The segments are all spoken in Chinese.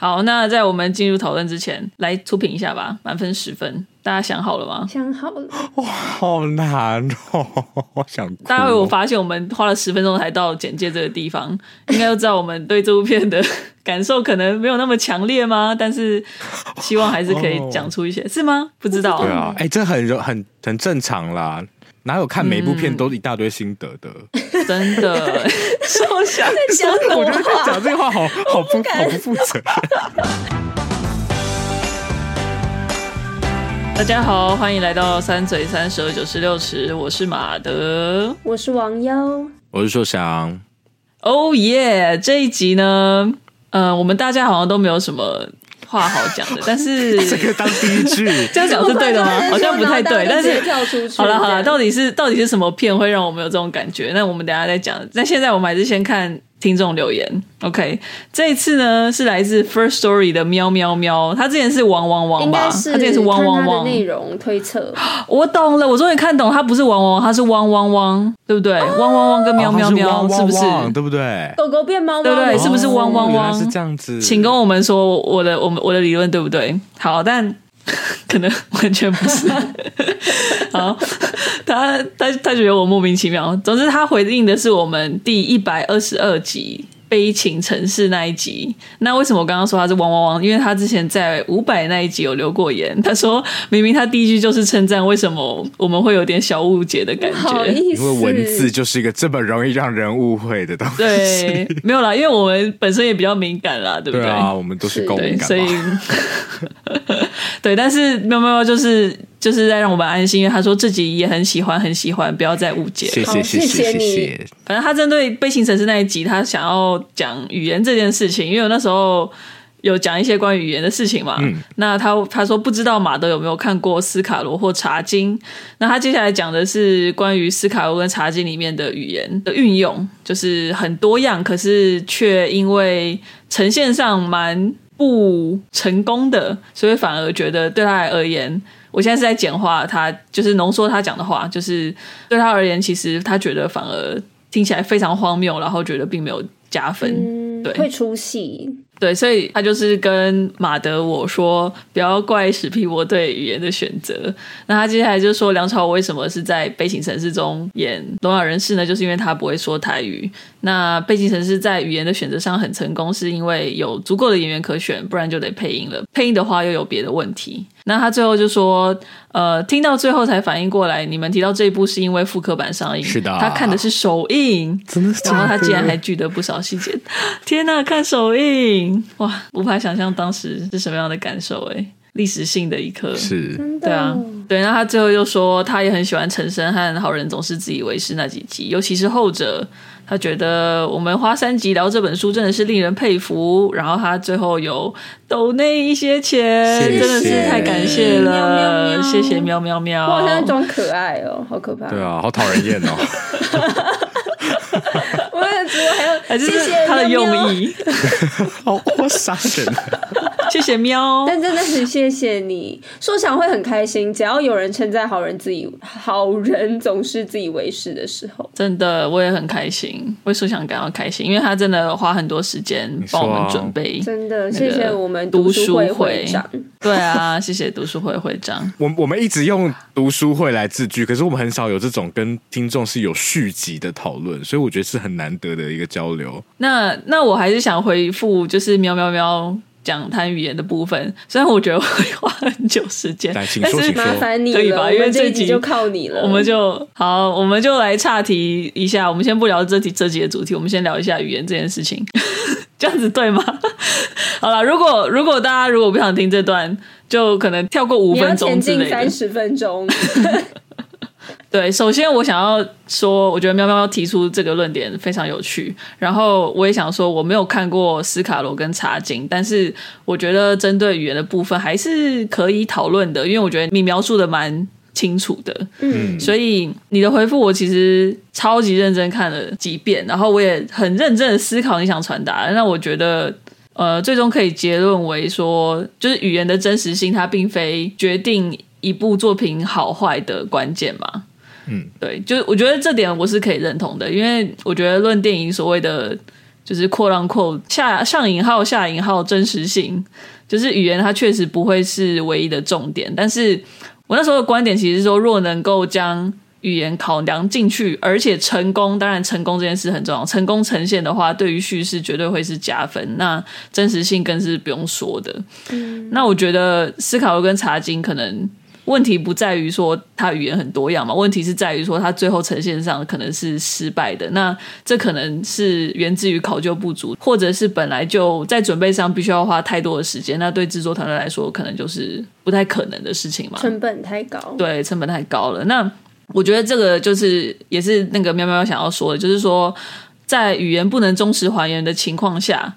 好，那在我们进入讨论之前，来出评一下吧，满分十分，大家想好了吗？想好了。哇，好难哦，我想。大家有发现我们花了十分钟才到简介这个地方，应该都知道我们对这部片的感受可能没有那么强烈吗？但是希望还是可以讲出一些，是吗？不知道。对啊，哎、欸，这很很很正常啦。哪有看每部片都一大堆心得的？嗯、真的，说想？我觉得讲这个话好好不好不负责。大家好，欢迎来到三嘴三舌九十六尺，我是马德，我是王优，我是硕翔。哦耶！这一集呢，嗯、呃，我们大家好像都没有什么。话好讲的，但是这个当第一句 这样讲是对的吗？好像不太对，但是跳出去好了好了，到底是到底是什么片会让我们有这种感觉？那我们等下再讲。那现在我们还是先看。听众留言，OK，这一次呢是来自 First Story 的喵喵喵，他之前是汪汪汪吧？他之前是汪汪汪。内容推测，我懂了，我终于看懂，他不是汪汪汪，他是汪汪汪，对不对？啊、汪汪汪跟喵喵喵，哦、是，汪汪汪是不是？对不对？狗狗变猫猫，对不对？是不是汪汪汪？是这样子，请跟我们说我的我们我的理论对不对？好，但。可能完全不是，好，他他他觉得我莫名其妙。总之，他回应的是我们第一百二十二集。悲情城市那一集，那为什么我刚刚说他是汪汪汪？因为他之前在五百那一集有留过言，他说明明他第一句就是称赞，为什么我们会有点小误解的感觉？因为文字就是一个这么容易让人误会的东西。对，没有啦，因为我们本身也比较敏感啦，对不对？对啊，我们都是够敏感，所以 对，但是喵喵喵就是。就是在让我们安心，因为他说自己也很喜欢，很喜欢，不要再误解。谢谢谢谢谢谢。反正他针对悲情城市那一集，他想要讲语言这件事情，因为我那时候有讲一些关于语言的事情嘛。嗯。那他他说不知道马德有没有看过斯卡罗或茶金？那他接下来讲的是关于斯卡罗跟茶金里面的语言的运用，就是很多样，可是却因为呈现上蛮不成功的，所以反而觉得对他而言。我现在是在简化他，就是浓缩他讲的话，就是对他而言，其实他觉得反而听起来非常荒谬，然后觉得并没有加分，嗯、对，会出戏。对，所以他就是跟马德我说，不要怪史皮博对语言的选择。那他接下来就说，梁朝伟为什么是在《悲情城市》中演聋哑人士呢？就是因为他不会说台语。那《悲情城市》在语言的选择上很成功，是因为有足够的演员可选，不然就得配音了。配音的话又有别的问题。那他最后就说，呃，听到最后才反应过来，你们提到这一部是因为复刻版上映，是的，他看的是首映，真的，然后他竟然还记得不少细节。天哪，看首映，哇，无法想象当时是什么样的感受哎，历史性的一刻，是，对啊，对。那他最后又说，他也很喜欢陈升和好人总是自以为是那几集，尤其是后者。他觉得我们花三集聊这本书真的是令人佩服，然后他最后有抖那一些钱，谢谢真的是太感谢了，喵喵喵谢谢喵喵喵。哇，现在装可爱哦，好可怕。对啊，好讨人厌哦。我也觉得还有还是他的用意，好我杀人。谢谢喵，但真的很谢谢你。说想会很开心，只要有人称赞好人自己好人总是自以为是的时候，真的我也很开心，为说想感到开心，因为他真的花很多时间帮我们准备。真的谢谢我们读书会会长，对啊，谢谢读书会会长。我我们一直用读书会来自居，可是我们很少有这种跟听众是有续集的讨论，所以我觉得是很难得的一个交流。那那我还是想回复，就是喵喵喵。讲谈语言的部分，虽然我觉得会花很久时间，但是麻烦你了，可以吧？因为这集就靠你了，我们就好，我们就来岔题一下。我们先不聊这题这集的主题，我们先聊一下语言这件事情，这样子对吗？好了，如果如果大家如果不想听这段，就可能跳过五分钟之类的，三十分钟。对，首先我想要说，我觉得喵喵喵提出这个论点非常有趣。然后我也想说，我没有看过斯卡罗跟茶经，但是我觉得针对语言的部分还是可以讨论的，因为我觉得你描述的蛮清楚的。嗯，所以你的回复我其实超级认真看了几遍，然后我也很认真的思考你想传达。那我觉得，呃，最终可以结论为说，就是语言的真实性，它并非决定一部作品好坏的关键嘛。嗯，对，就是我觉得这点我是可以认同的，因为我觉得论电影所谓的就是扩浪扩下上引号下引号真实性，就是语言它确实不会是唯一的重点。但是我那时候的观点其实是说，若能够将语言考量进去，而且成功，当然成功这件事很重要。成功呈现的话，对于叙事绝对会是加分。那真实性更是不用说的。嗯，那我觉得斯卡罗跟查经可能问题不在于说他语言很多样嘛，问题是在于说他最后呈现上可能是失败的。那这可能是源自于考究不足，或者是本来就在准备上必须要花太多的时间。那对制作团队来说，可能就是不太可能的事情嘛，成本太高。对，成本太高了。那我觉得这个就是也是那个喵喵想要说的，就是说在语言不能忠实还原的情况下，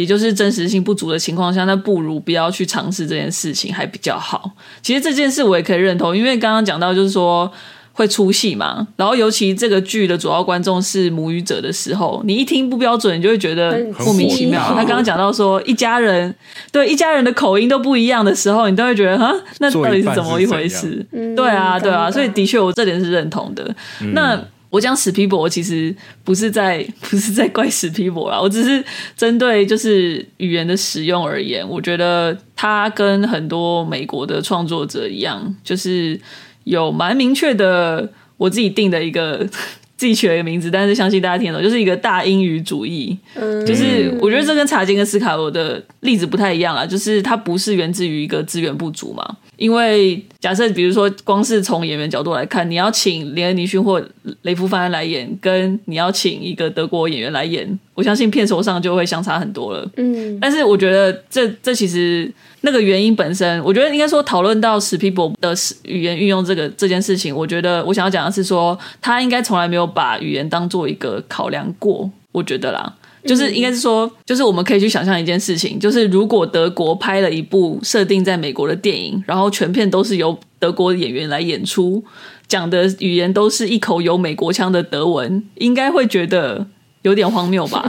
也就是真实性不足的情况下，那不如不要去尝试这件事情还比较好。其实这件事我也可以认同，因为刚刚讲到就是说。会出戏嘛？然后尤其这个剧的主要观众是母语者的时候，你一听不标准，你就会觉得莫名其妙。他刚刚讲到说一家人对一家人的口音都不一样的时候，你都会觉得哈，那到底是怎么一回事？对啊，对啊，所以的确我这点是认同的。嗯、那我讲史皮博其实不是在不是在怪史皮博啦，我只是针对就是语言的使用而言，我觉得他跟很多美国的创作者一样，就是。有蛮明确的，我自己定的一个 自己取了一个名字，但是相信大家听懂，就是一个大英语主义。嗯，就是我觉得这跟查金跟斯卡罗的例子不太一样啊，就是它不是源自于一个资源不足嘛。因为假设比如说，光是从演员角度来看，你要请连恩尼逊或雷夫范恩来演，跟你要请一个德国演员来演，我相信片酬上就会相差很多了。嗯，但是我觉得这这其实。那个原因本身，我觉得应该说讨论到史皮博的语言运用这个这件事情，我觉得我想要讲的是说，他应该从来没有把语言当做一个考量过。我觉得啦，就是应该是说，就是我们可以去想象一件事情，就是如果德国拍了一部设定在美国的电影，然后全片都是由德国演员来演出，讲的语言都是一口有美国腔的德文，应该会觉得。有点荒谬吧，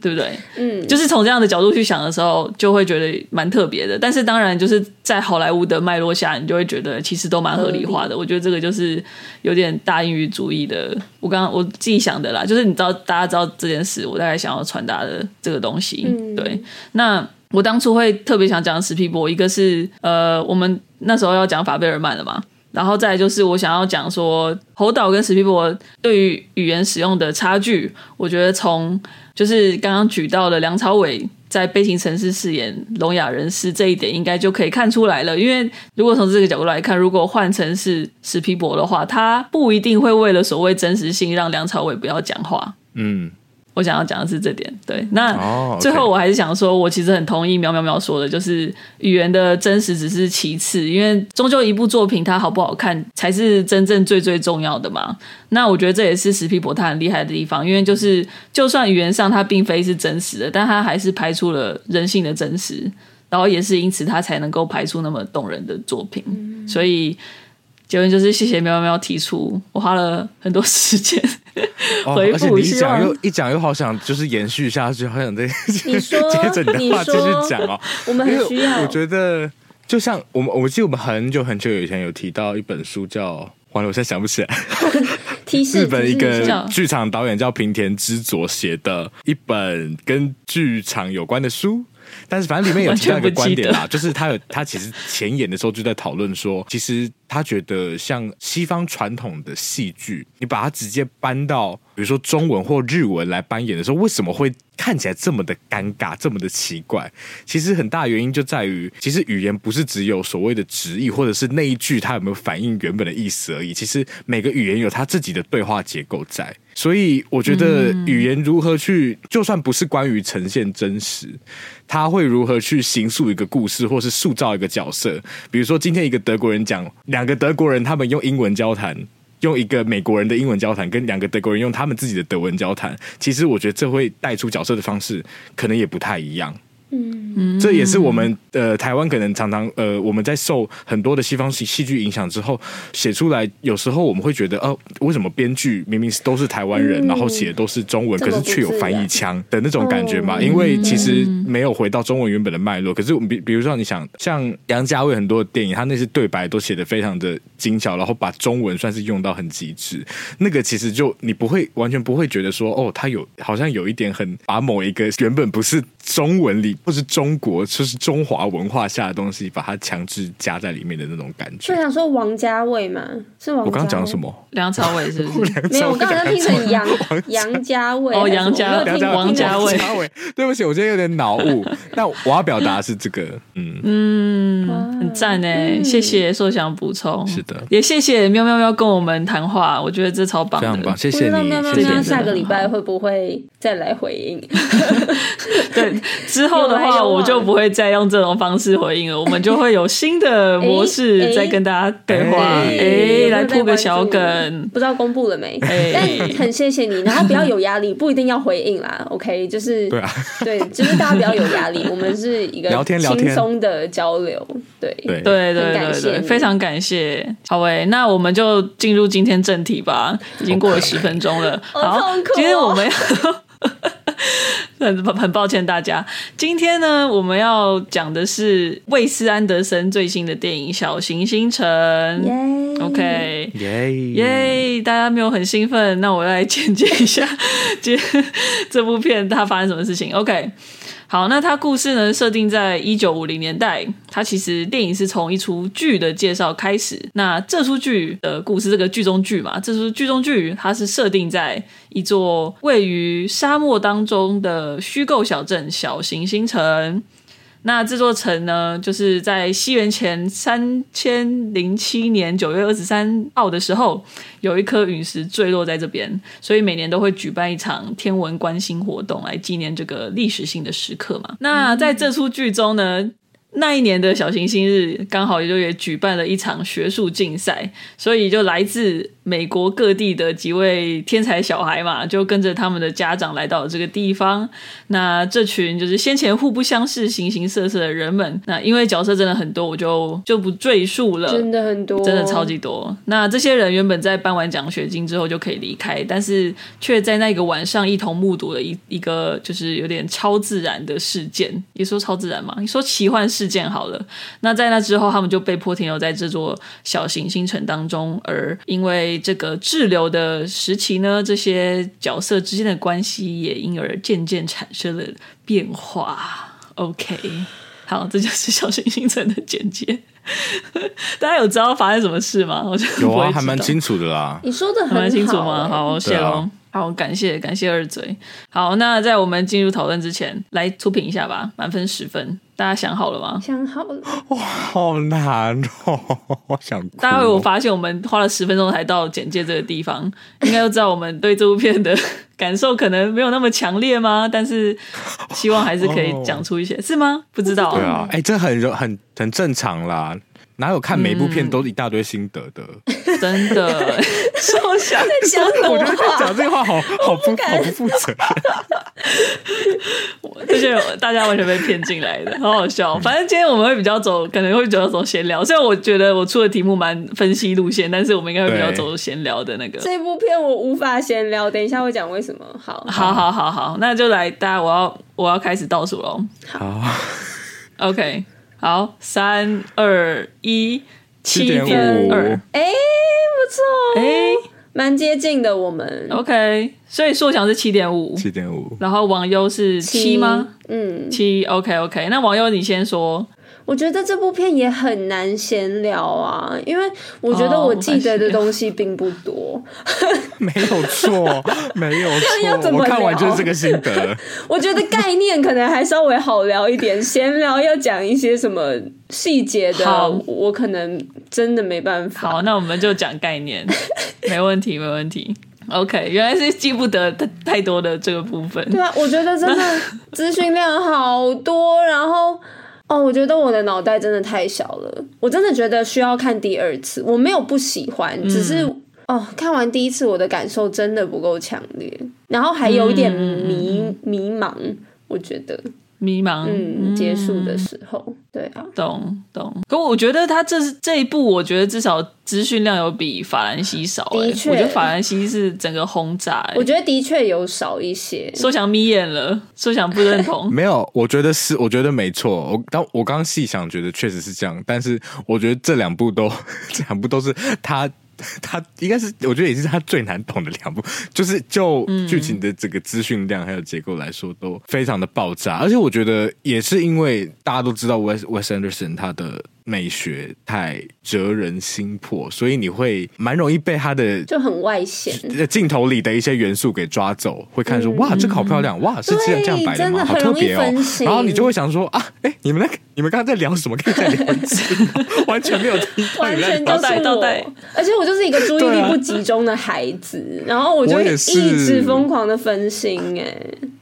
对不对？嗯，就是从这样的角度去想的时候，就会觉得蛮特别的。但是当然，就是在好莱坞的脉络下，你就会觉得其实都蛮合理化的。我觉得这个就是有点大英语主义的。我刚刚我自己想的啦，就是你知道，大家知道这件事，我大概想要传达的这个东西。嗯、对，那我当初会特别想讲史皮博，一个是呃，我们那时候要讲法贝尔曼的嘛。然后再就是我想要讲说侯导跟史皮博对于语言使用的差距，我觉得从就是刚刚举到的梁朝伟在《悲情城市》饰演聋哑人士这一点，应该就可以看出来了。因为如果从这个角度来看，如果换成是史皮博的话，他不一定会为了所谓真实性让梁朝伟不要讲话。嗯。我想要讲的是这点，对。那最后我还是想说，我其实很同意苗苗苗说的，就是语言的真实只是其次，因为终究一部作品它好不好看才是真正最最重要的嘛。那我觉得这也是史皮博他很厉害的地方，因为就是就算语言上它并非是真实的，但他还是拍出了人性的真实，然后也是因此他才能够拍出那么动人的作品，所以。结论就是谢谢喵喵喵提出，我花了很多时间 回复。而且你一讲又一讲又好想就是延续下去，好想再你说接着你的话继续讲哦。我们很需要。我觉得就像我们，我记得我们很久很久以前有提到一本书叫，完了，我现在想不起来。日本一个剧场导演叫平田知佐写的一本跟剧场有关的书。但是反正里面有提到一个观点啦，就是他有他其实前演的时候就在讨论说，其实他觉得像西方传统的戏剧，你把它直接搬到比如说中文或日文来扮演的时候，为什么会看起来这么的尴尬，这么的奇怪？其实很大原因就在于，其实语言不是只有所谓的直译，或者是那一句它有没有反映原本的意思而已。其实每个语言有它自己的对话结构在，所以我觉得语言如何去，就算不是关于呈现真实。他会如何去形塑一个故事，或是塑造一个角色？比如说，今天一个德国人讲，两个德国人他们用英文交谈，用一个美国人的英文交谈，跟两个德国人用他们自己的德文交谈，其实我觉得这会带出角色的方式可能也不太一样。嗯，这也是我们呃台湾可能常常呃我们在受很多的西方戏戏剧影响之后写出来，有时候我们会觉得哦，为什么编剧明明是都是台湾人，嗯、然后写的都是中文，可是却有翻译腔的那种感觉嘛？因为其实没有回到中文原本的脉络。可是我们比比如说你想像杨家卫很多的电影，他那些对白都写的非常的精巧，然后把中文算是用到很极致，那个其实就你不会完全不会觉得说哦，他有好像有一点很把某一个原本不是中文里或是中国就是中华文化下的东西，把它强制加在里面的那种感觉。就想说王家卫嘛，是王。我刚刚讲什么？梁朝伟是不是？没有，我刚刚听成杨杨家卫。哦，杨家卫，王家卫。对不起，我今天有点脑雾。那我要表达是这个，嗯嗯，很赞呢，谢谢硕想补充。是的，也谢谢喵喵喵跟我们谈话，我觉得这超棒的，非常棒，谢谢你。喵喵喵，下个礼拜会不会再来回应？对，之后的话我就不会再用这种方式回应了，我们就会有新的模式再跟大家对话。哎，来铺个小梗，不知道公布了没？但很谢谢你，然后不要有压力，不一定要回应啦。OK，就是对啊，对，就是大家不要有压力，我们是一个聊天轻松的交流。对对对对对，非常感谢。好喂，那我们就进入今天正题吧，已经过了十分钟了。好，今天我们要。很很抱歉大家，今天呢，我们要讲的是魏斯安德森最新的电影《小行星城》。OK，耶耶，大家没有很兴奋？那我要来简介一下，这这部片它发生什么事情？OK。好，那它故事呢，设定在一九五零年代。它其实电影是从一出剧的介绍开始。那这出剧的故事，这个剧中剧嘛，这出剧中剧它是设定在一座位于沙漠当中的虚构小镇——小行星城。那这座城呢，就是在西元前三千零七年九月二十三号的时候，有一颗陨石坠落在这边，所以每年都会举办一场天文观星活动来纪念这个历史性的时刻嘛。那在这出剧中呢，那一年的小行星日刚好也就也举办了一场学术竞赛，所以就来自。美国各地的几位天才小孩嘛，就跟着他们的家长来到了这个地方。那这群就是先前互不相识、形形色色的人们，那因为角色真的很多，我就就不赘述了。真的很多，真的超级多。那这些人原本在颁完奖学金之后就可以离开，但是却在那个晚上一同目睹了一一个就是有点超自然的事件。你说超自然嘛？你说奇幻事件好了。那在那之后，他们就被迫停留在这座小行星城当中，而因为。这个滞留的时期呢，这些角色之间的关系也因而渐渐产生了变化。OK，好，这就是小行星城的简介。大家有知道发生什么事吗？我有啊，还蛮清楚的啦。你说的很蛮清楚吗？好，谢龙。好，感谢感谢二嘴。好，那在我们进入讨论之前，来出评一下吧，满分十分。大家想好了吗？想好了。哇，好难哦！我想哭。大家有发现，我们花了十分钟才到简介这个地方，应该都知道我们对这部片的 感受可能没有那么强烈吗？但是希望还是可以讲出一些，是吗？不知道。对啊，哎、欸，这很很很正常啦。哪有看每部片都一大堆心得的？嗯、真的，说想 在讲什么话？我觉得讲这个话好好不好不负责。这些大家完全被骗进来的，好好笑。反正今天我们会比较走，可能会比较走闲聊。虽然我觉得我出的题目蛮分析路线，但是我们应该会比较走闲聊的那个。这部片我无法闲聊，等一下会讲为什么。好，好，好，好，好，那就来，大家，我要我要开始倒数喽。好，OK。好，三二一，七点二，哎，不错，哎，蛮接近的。我们 OK，所以硕翔是七点五，七点五，然后王优是七吗？嗯，七。OK OK，那王优你先说。我觉得这部片也很难闲聊啊，因为我觉得我记得的东西并不多。Oh, 没有错，没有错。我看完就是这个心得。我觉得概念可能还稍微好聊一点，闲聊要讲一些什么细节的，我可能真的没办法。好，那我们就讲概念，没问题，没问题。OK，原来是记不得太太多的这个部分。对啊，我觉得真的资讯量好多，然后。哦，我觉得我的脑袋真的太小了，我真的觉得需要看第二次。我没有不喜欢，嗯、只是哦，看完第一次我的感受真的不够强烈，然后还有一点迷、嗯、迷茫，我觉得。迷茫，嗯，结束的时候，嗯、对啊，懂懂。可我觉得他这是这一部，我觉得至少资讯量有比法兰西少。的确，我觉得法兰西是整个轰炸。我觉得的确有少一些。说想眯眼了，说想不认同。没有，我觉得是，我觉得没错。我当我刚刚细想，觉得确实是这样。但是我觉得这两部都，这两部都是他。他应该是，我觉得也是他最难懂的两部，就是就剧情的这个资讯量还有结构来说，都非常的爆炸。而且我觉得也是因为大家都知道 Wes Wes Anderson 他的。美学太折人心魄，所以你会蛮容易被他的就很外显镜头里的一些元素给抓走，会看说、嗯、哇，这个好漂亮，哇，是这样这样摆的吗？好特别哦。然后你就会想说啊，哎、欸，你们那你们刚刚在聊什么？可以再聊一次，完全没有听，完全都是我。而且我就是一个注意力不集中的孩子，啊、然后我就一直疯狂的分心，哎，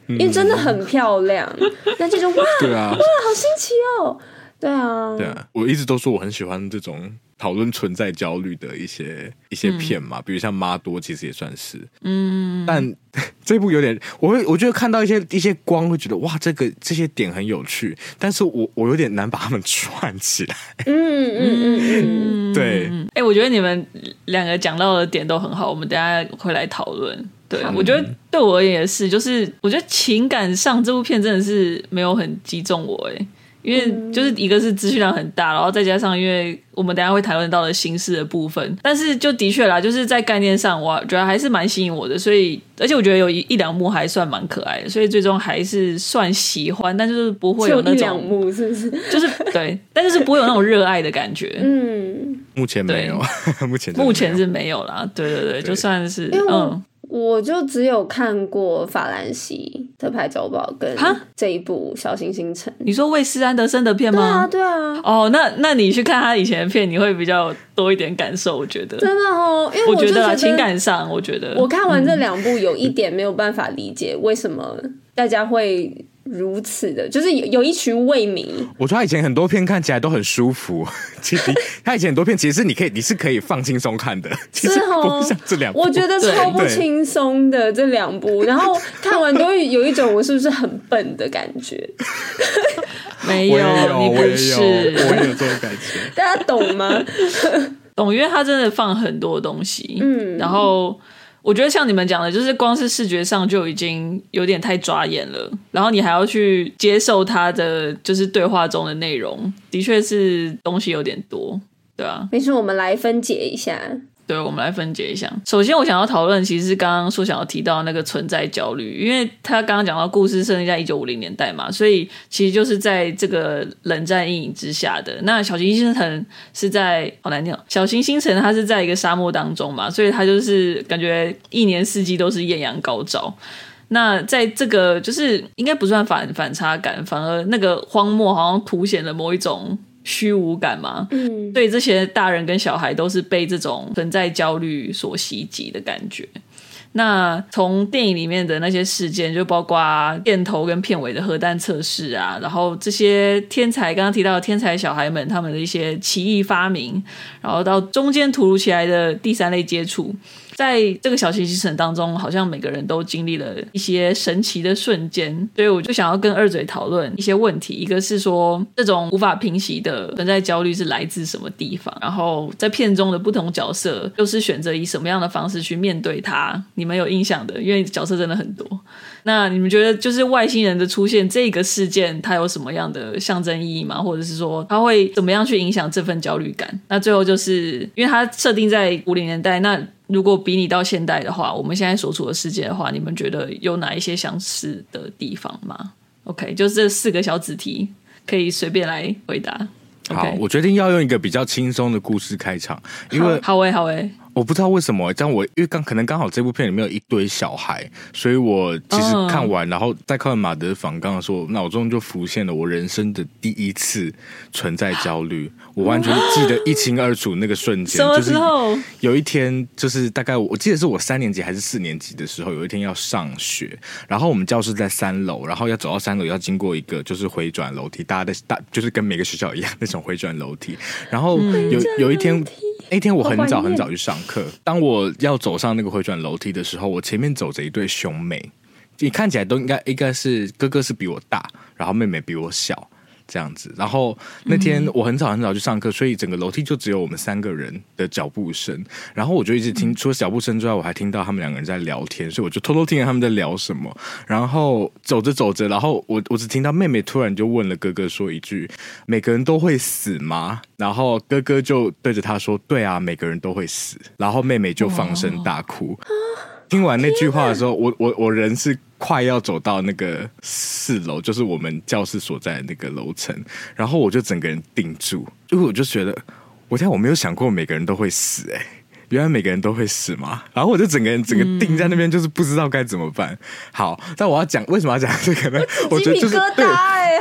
因为真的很漂亮，那这种哇，对啊，哇，好新奇哦。对啊，对啊，我一直都说我很喜欢这种讨论存在焦虑的一些一些片嘛，嗯、比如像《妈多》，其实也算是，嗯，但 这部有点，我会我觉得看到一些一些光，会觉得哇，这个这些点很有趣，但是我我有点难把它们串起来，嗯嗯嗯嗯，对，哎、欸，我觉得你们两个讲到的点都很好，我们等下会来讨论。对，我觉得对我而言也是，就是我觉得情感上这部片真的是没有很击中我，哎。因为就是一个是资讯量很大，然后再加上因为我们等下会谈论到的形式的部分，但是就的确啦，就是在概念上，我觉得还是蛮吸引我的，所以而且我觉得有一一两幕还算蛮可爱的，所以最终还是算喜欢，但就是不会有那种一两幕是不是？就是对，但就是不会有那种热爱的感觉。嗯，目前没有，目前目前是没有啦。对对对，对就算是嗯。我就只有看过法兰西特派周报跟这一部小星星城。你说魏斯安德森的片吗？对啊，对啊。哦，那那你去看他以前的片，你会比较多一点感受，我觉得。真的哦，因为我觉得，我觉得情感上，我觉得我看完这两部，有一点没有办法理解为什么大家会。如此的，就是有有一群未迷。我觉得他以前很多片看起来都很舒服。其实他以前很多片，其实是你可以，你是可以放轻松看的。其实不像这两部，我觉得超不轻松的这两部，然后看完都会有一种我是不是很笨的感觉。没有，你不是，我也有，我也有这种感觉。大家懂吗？懂，因为他真的放很多东西，嗯，然后。我觉得像你们讲的，就是光是视觉上就已经有点太抓眼了，然后你还要去接受他的就是对话中的内容，的确是东西有点多，对啊。没事，我们来分解一下。对，我们来分解一下。首先，我想要讨论，其实是刚刚说想要提到那个存在焦虑，因为他刚刚讲到故事设定在一九五零年代嘛，所以其实就是在这个冷战阴影之下的。那小行星城是在好难听，小行星城它是在一个沙漠当中嘛，所以它就是感觉一年四季都是艳阳高照。那在这个就是应该不算反反差感，反而那个荒漠好像凸显了某一种。虚无感嘛，嗯，对，这些大人跟小孩都是被这种存在焦虑所袭击的感觉。那从电影里面的那些事件，就包括片头跟片尾的核弹测试啊，然后这些天才刚刚提到的天才小孩们他们的一些奇异发明，然后到中间突如其来的第三类接触。在这个小行星城当中，好像每个人都经历了一些神奇的瞬间，所以我就想要跟二嘴讨论一些问题。一个是说，这种无法平息的存在焦虑是来自什么地方？然后在片中的不同角色又是选择以什么样的方式去面对它？你们有印象的？因为角色真的很多。那你们觉得，就是外星人的出现这个事件，它有什么样的象征意义吗？或者是说，它会怎么样去影响这份焦虑感？那最后就是，因为它设定在五零年代，那。如果比拟到现代的话，我们现在所处的世界的话，你们觉得有哪一些相似的地方吗？OK，就这四个小子题，可以随便来回答。Okay? 好，我决定要用一个比较轻松的故事开场，因为好诶，好诶。我不知道为什么，但我因为刚可能刚好这部片里面有一堆小孩，所以我其实看完，然后再看完马德访刚的时候，脑中就浮现了我人生的第一次存在焦虑。我完全记得一清二楚那个瞬间，就是有一天，就是大概我记得是我三年级还是四年级的时候，有一天要上学，然后我们教室在三楼，然后要走到三楼要经过一个就是回转楼梯，大家的大就是跟每个学校一样那种回转楼梯，然后有有一天。那天我很早很早去上课，当我要走上那个回转楼梯的时候，我前面走着一对兄妹，你看起来都应该应该是哥哥是比我大，然后妹妹比我小。这样子，然后那天我很早很早去上课，所以整个楼梯就只有我们三个人的脚步声。然后我就一直听，除了脚步声之外，我还听到他们两个人在聊天，所以我就偷偷听着他们在聊什么。然后走着走着，然后我我只听到妹妹突然就问了哥哥说一句：“每个人都会死吗？”然后哥哥就对着他说：“对啊，每个人都会死。”然后妹妹就放声大哭。听完那句话的时候，我我我人是快要走到那个四楼，就是我们教室所在那个楼层，然后我就整个人定住，因为我就觉得，我天，我没有想过每个人都会死，欸，哎。原来每个人都会死嘛？然后我就整个人整个定在那边，就是不知道该怎么办。嗯、好，但我要讲为什么要讲这个呢？我觉得就是对，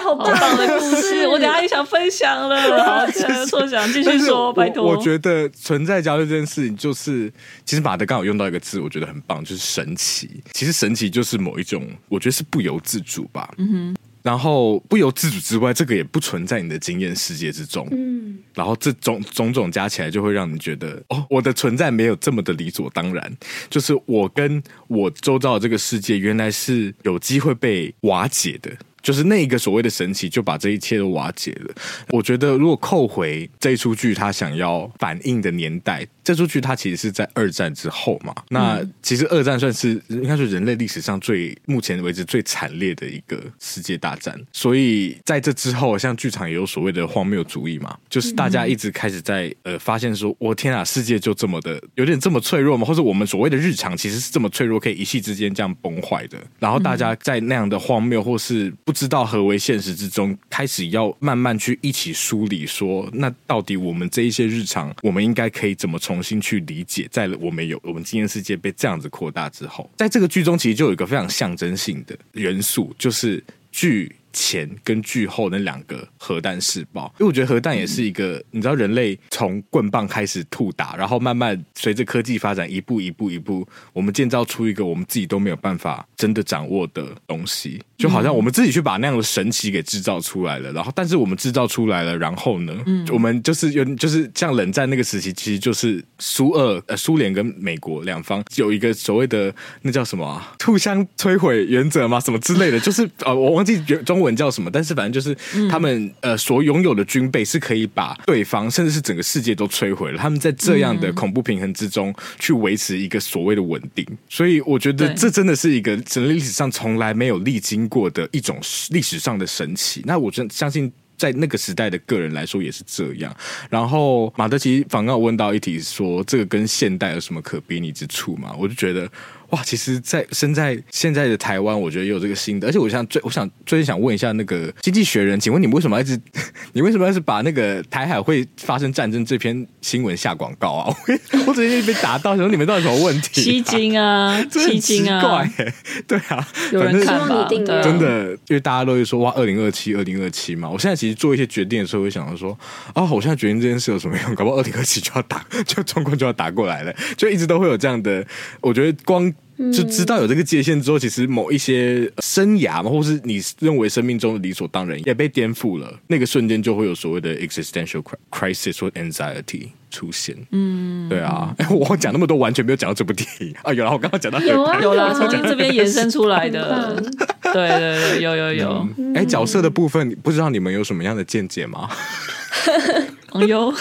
好棒的故事，我等下也想分享了。好，错想继续说，拜托。我觉得存在焦虑这件事情，就是其实马德刚好用到一个字，我觉得很棒，就是神奇。其实神奇就是某一种，我觉得是不由自主吧。嗯哼。然后不由自主之外，这个也不存在你的经验世界之中。嗯，然后这种种种加起来，就会让你觉得，哦，我的存在没有这么的理所当然。就是我跟我周遭的这个世界，原来是有机会被瓦解的。就是那一个所谓的神奇，就把这一切都瓦解了。我觉得，如果扣回这一出剧，他想要反映的年代，这出剧它其实是在二战之后嘛。那其实二战算是应该是人类历史上最目前为止最惨烈的一个世界大战。所以在这之后，像剧场也有所谓的荒谬主义嘛，就是大家一直开始在呃发现说，我天啊，世界就这么的有点这么脆弱吗？或者我们所谓的日常其实是这么脆弱，可以一夕之间这样崩坏的？然后大家在那样的荒谬或是不知道何为现实之中，开始要慢慢去一起梳理说，那到底我们这一些日常，我们应该可以怎么重新去理解？在我们有我们经验世界被这样子扩大之后，在这个剧中其实就有一个非常象征性的元素，就是剧。前跟剧后那两个核弹试爆，因为我觉得核弹也是一个，你知道，人类从棍棒开始吐打，然后慢慢随着科技发展，一步一步一步，我们建造出一个我们自己都没有办法真的掌握的东西，就好像我们自己去把那样的神奇给制造出来了。然后，但是我们制造出来了，然后呢，我们就是有就是像冷战那个时期，其实就是苏俄呃苏联跟美国两方有一个所谓的那叫什么啊，互相摧毁原则吗？什么之类的，就是 呃，我忘记中。文叫什么？但是反正就是他们、嗯、呃所拥有的军备是可以把对方甚至是整个世界都摧毁了。他们在这样的恐怖平衡之中去维持一个所谓的稳定。所以我觉得这真的是一个人类历史上从来没有历经过的一种历史上的神奇。那我真相信在那个时代的个人来说也是这样。然后马德奇反刚问到一题说，这个跟现代有什么可比拟之处吗？我就觉得。哇，其实在，在身在现在的台湾，我觉得也有这个新的，而且我想最，我想最近想问一下那个《经济学人》，请问你们为什么一直，你为什么要是把那个台海会发生战争这篇新闻下广告啊？我 我最近被打到，想说你们到底有什么问题？吸金啊，吸金啊，对啊，有人看吧？真的，因为大家都会说哇，二零二七，二零二七嘛。我现在其实做一些决定的时候，会想到说，啊，我现在决定这件事有什么用？搞不好二零二七就要打，就中国就要打过来了，就一直都会有这样的。我觉得光。就知道有这个界限之后，其实某一些生涯嘛，或是你认为生命中的理所当然，也被颠覆了。那个瞬间就会有所谓的 existential crisis 或 anxiety 出现。嗯，对啊。哎，我讲那么多，完全没有讲到这部电影啊。有了，我刚刚讲到有啊，有啦，从这边延伸出来的。对对对，有有有。哎、嗯，角色的部分，不知道你们有什么样的见解吗？哦哟。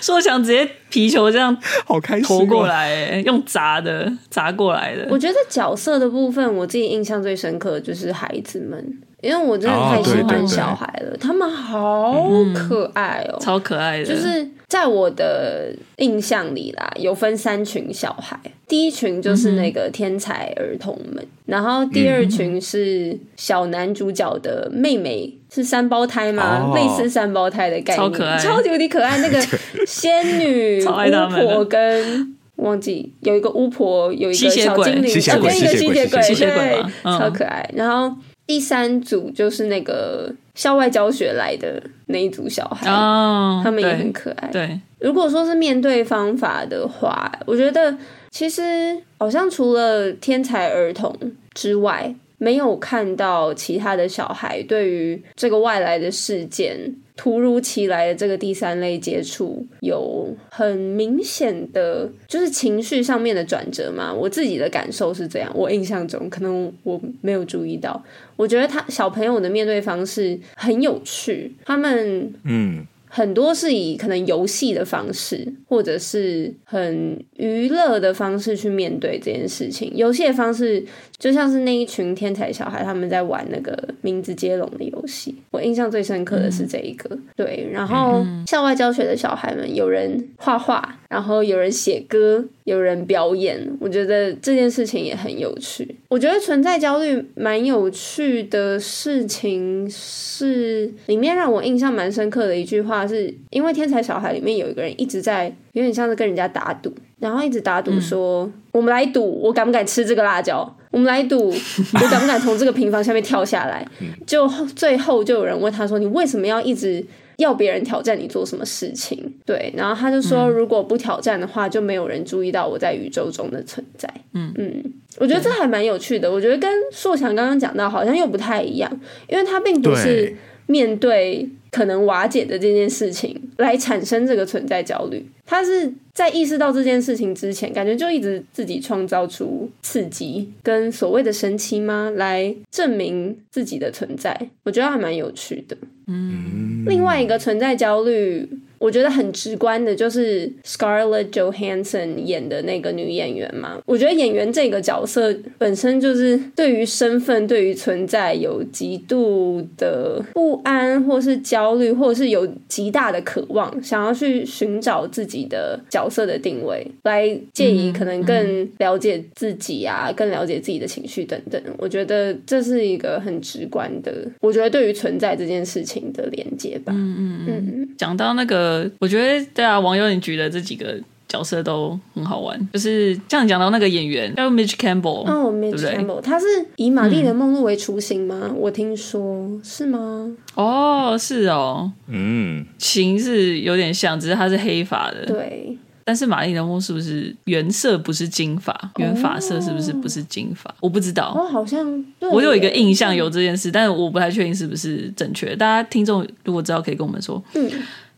说我想直接皮球这样好开心投过来，用砸的砸过来的。我觉得角色的部分，我自己印象最深刻的就是孩子们，因为我真的太喜欢小孩了，他们好可爱哦，超可爱的。就是在我的印象里啦，有分三群小孩，第一群就是那个天才儿童们，然后第二群是小男主角的妹妹。是三胞胎吗？类似三胞胎的概念，超可爱，超级无敌可爱。那个 仙女巫婆跟忘记有一个巫婆，有一个小精灵，跟一个吸血鬼，对，超可爱。然后第三组就是那个校外教学来的那一组小孩，他们也很可爱。对，如果说是面对方法的话，我觉得其实好像除了天才儿童之外。没有看到其他的小孩对于这个外来的事件。突如其来的这个第三类接触，有很明显的，就是情绪上面的转折嘛。我自己的感受是这样，我印象中可能我没有注意到。我觉得他小朋友的面对方式很有趣，他们嗯。很多是以可能游戏的方式，或者是很娱乐的方式去面对这件事情。游戏的方式就像是那一群天才小孩，他们在玩那个名字接龙的游戏。我印象最深刻的是这一个，嗯、对。然后校外教学的小孩们，有人画画，然后有人写歌。有人表演，我觉得这件事情也很有趣。我觉得存在焦虑蛮有趣的事情是，里面让我印象蛮深刻的一句话是，因为天才小孩里面有一个人一直在有点像是跟人家打赌，然后一直打赌说：“、我们来赌，我敢不敢吃这个辣椒？我们来赌，我敢不敢从这个平房下面跳下来？”就最后就有人问他说：“你为什么要一直？”要别人挑战你做什么事情，对，然后他就说，如果不挑战的话，就没有人注意到我在宇宙中的存在。嗯。嗯，我觉得这还蛮有趣的。我觉得跟硕强刚刚讲到好像又不太一样，因为他并不是面对可能瓦解的这件事情来产生这个存在焦虑，他是在意识到这件事情之前，感觉就一直自己创造出刺激跟所谓的神奇吗，来证明自己的存在。我觉得还蛮有趣的。嗯，另外一个存在焦虑。我觉得很直观的，就是 Scarlett Johansson 演的那个女演员嘛。我觉得演员这个角色本身就是对于身份、对于存在有极度的不安，或是焦虑，或者是有极大的渴望，想要去寻找自己的角色的定位，来借以可能更了解自己啊，更了解自己的情绪等等。我觉得这是一个很直观的，我觉得对于存在这件事情的连接吧。嗯嗯嗯，讲到那个。呃，我觉得对啊，网友你举的这几个角色都很好玩，就是像讲到那个演员叫 Mitch Campbell，哦，Mitch Campbell，他是以玛丽莲梦露为雏形吗？嗯、我听说是吗？哦，是哦，嗯，形是有点像，只是他是黑发的，对。但是玛丽莲梦露是不是原色不是金发？原发色是不是不是金发？我不知道。哦，好像我有一个印象有这件事，但是我不太确定是不是正确。大家听众如果知道，可以跟我们说。嗯。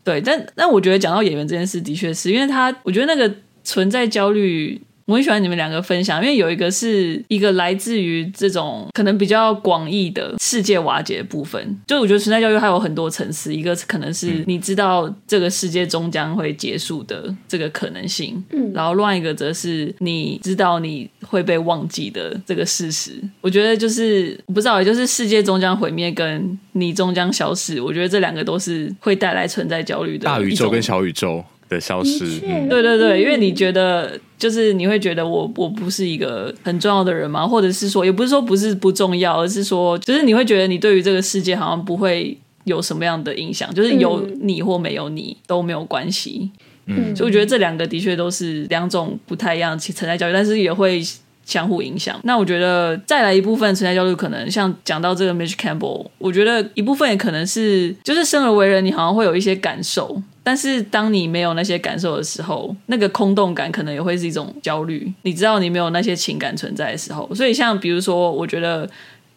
对，但但我觉得讲到演员这件事，的确是因为他，我觉得那个存在焦虑。我很喜欢你们两个分享，因为有一个是一个来自于这种可能比较广义的世界瓦解的部分。就我觉得存在教育还有很多层次，一个可能是你知道这个世界终将会结束的这个可能性，嗯，然后另外一个则是你知道你会被忘记的这个事实。我觉得就是不知道，也就是世界终将毁灭跟你终将消失，我觉得这两个都是会带来存在焦虑的。大宇宙跟小宇宙。的消失，嗯、对对对，因为你觉得就是你会觉得我我不是一个很重要的人吗？或者是说，也不是说不是不重要，而是说，就是你会觉得你对于这个世界好像不会有什么样的影响，就是有你或没有你都没有关系。嗯，所以我觉得这两个的确都是两种不太一样的存在教育，但是也会相互影响。那我觉得再来一部分存在焦虑，可能像讲到这个 Mitch Campbell，我觉得一部分也可能是就是生而为人，你好像会有一些感受。但是当你没有那些感受的时候，那个空洞感可能也会是一种焦虑。你知道你没有那些情感存在的时候，所以像比如说，我觉得。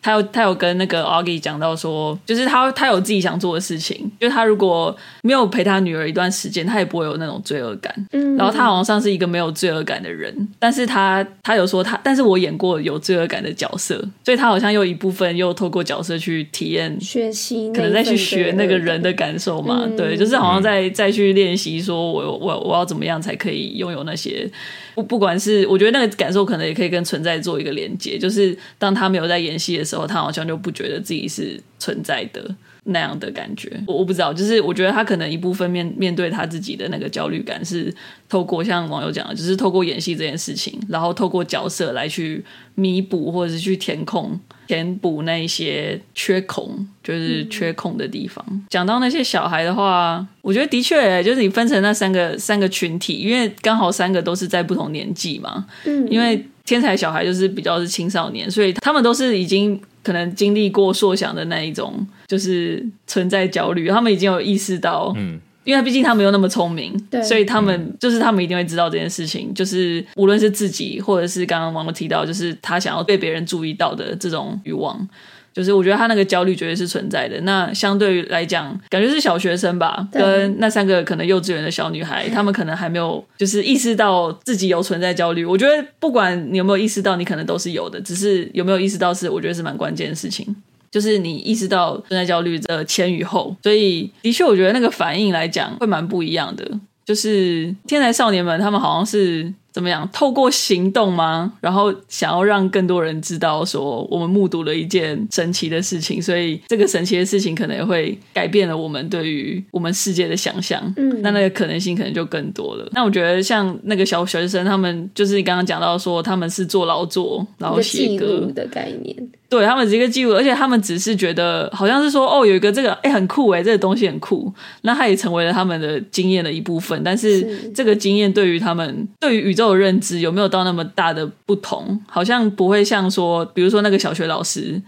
他有他有跟那个 Augie 讲到说，就是他他有自己想做的事情，就是他如果没有陪他女儿一段时间，他也不会有那种罪恶感。嗯，然后他好像像是一个没有罪恶感的人，但是他他有说他，但是我演过有罪恶感的角色，所以他好像又一部分又透过角色去体验学习，可能再去学那个人的感受嘛。嗯、对，就是好像再再去练习，说我我我要怎么样才可以拥有那些。不，不管是我觉得那个感受，可能也可以跟存在做一个连接。就是当他没有在演戏的时候，他好像就不觉得自己是存在的那样的感觉。我我不知道，就是我觉得他可能一部分面面对他自己的那个焦虑感，是透过像网友讲的，就是透过演戏这件事情，然后透过角色来去弥补或者是去填空。填补那一些缺空，就是缺空的地方。讲、嗯、到那些小孩的话，我觉得的确，就是你分成那三个三个群体，因为刚好三个都是在不同年纪嘛。嗯，因为天才小孩就是比较是青少年，所以他们都是已经可能经历过硕想的那一种，就是存在焦虑，他们已经有意识到，嗯。因为毕竟他们又那么聪明，对所以他们就是他们一定会知道这件事情，就是无论是自己或者是刚刚王乐提到，就是他想要被别人注意到的这种欲望。就是我觉得他那个焦虑绝对是存在的。那相对于来讲，感觉是小学生吧，跟那三个可能幼稚园的小女孩，他们可能还没有就是意识到自己有存在焦虑。我觉得不管你有没有意识到，你可能都是有的，只是有没有意识到是我觉得是蛮关键的事情。就是你意识到存在焦虑的前与后，所以的确我觉得那个反应来讲会蛮不一样的。就是天才少年们，他们好像是。怎么样？透过行动吗？然后想要让更多人知道，说我们目睹了一件神奇的事情，所以这个神奇的事情可能也会改变了我们对于我们世界的想象。嗯，那那个可能性可能就更多了。那我觉得像那个小小学生，他们就是你刚刚讲到说，他们是做劳作，然后写歌的概念。对，他们是一个记录，而且他们只是觉得好像是说哦，有一个这个哎很酷哎，这个东西很酷，那它也成为了他们的经验的一部分。但是这个经验对于他们，对于宇宙的认知有没有到那么大的不同？好像不会像说，比如说那个小学老师。